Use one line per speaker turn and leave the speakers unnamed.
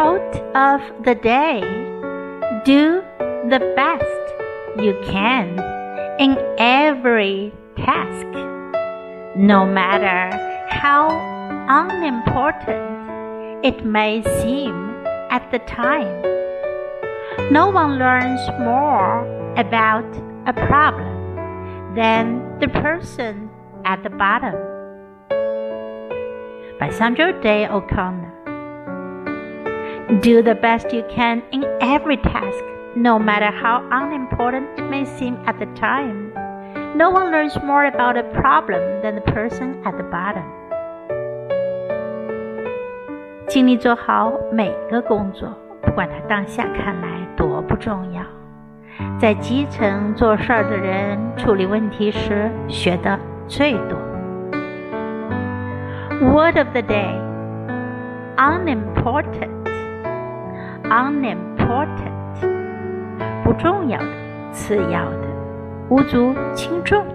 Quote of the day Do the best you can in every task, no matter how unimportant it may seem at the time. No one learns more about a problem than the person at the bottom. By Sandra Day O'Connor. Do the best you can in every task, no matter how unimportant it may seem at the time. No one learns more about a problem than the person at the bottom. 尽力做好每个工作，不管它当下看来多不重要。在基层做事儿的人处理问题时学的最多。Word of the day: unimportant. Unimportant，不重要的，次要的，无足轻重。